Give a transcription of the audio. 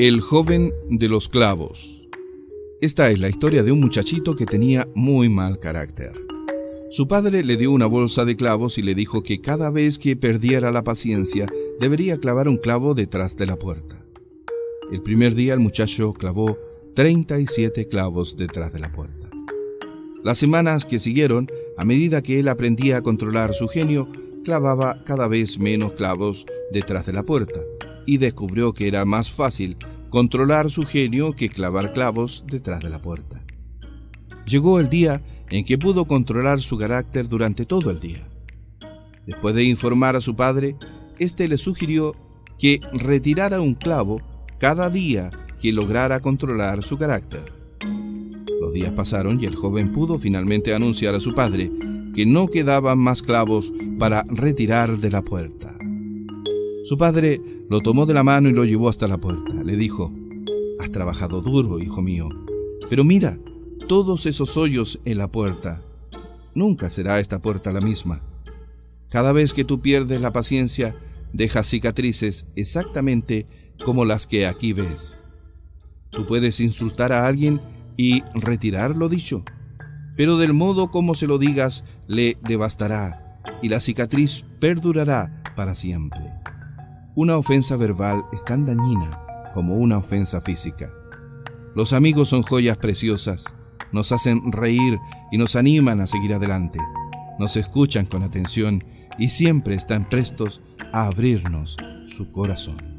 El joven de los clavos. Esta es la historia de un muchachito que tenía muy mal carácter. Su padre le dio una bolsa de clavos y le dijo que cada vez que perdiera la paciencia debería clavar un clavo detrás de la puerta. El primer día el muchacho clavó 37 clavos detrás de la puerta. Las semanas que siguieron, a medida que él aprendía a controlar su genio, clavaba cada vez menos clavos detrás de la puerta y descubrió que era más fácil controlar su genio que clavar clavos detrás de la puerta. Llegó el día en que pudo controlar su carácter durante todo el día. Después de informar a su padre, éste le sugirió que retirara un clavo cada día que lograra controlar su carácter. Los días pasaron y el joven pudo finalmente anunciar a su padre que no quedaban más clavos para retirar de la puerta. Su padre lo tomó de la mano y lo llevó hasta la puerta. Le dijo, Has trabajado duro, hijo mío, pero mira todos esos hoyos en la puerta. Nunca será esta puerta la misma. Cada vez que tú pierdes la paciencia, dejas cicatrices exactamente como las que aquí ves. Tú puedes insultar a alguien y retirar lo dicho, pero del modo como se lo digas le devastará y la cicatriz perdurará para siempre. Una ofensa verbal es tan dañina como una ofensa física. Los amigos son joyas preciosas, nos hacen reír y nos animan a seguir adelante, nos escuchan con atención y siempre están prestos a abrirnos su corazón.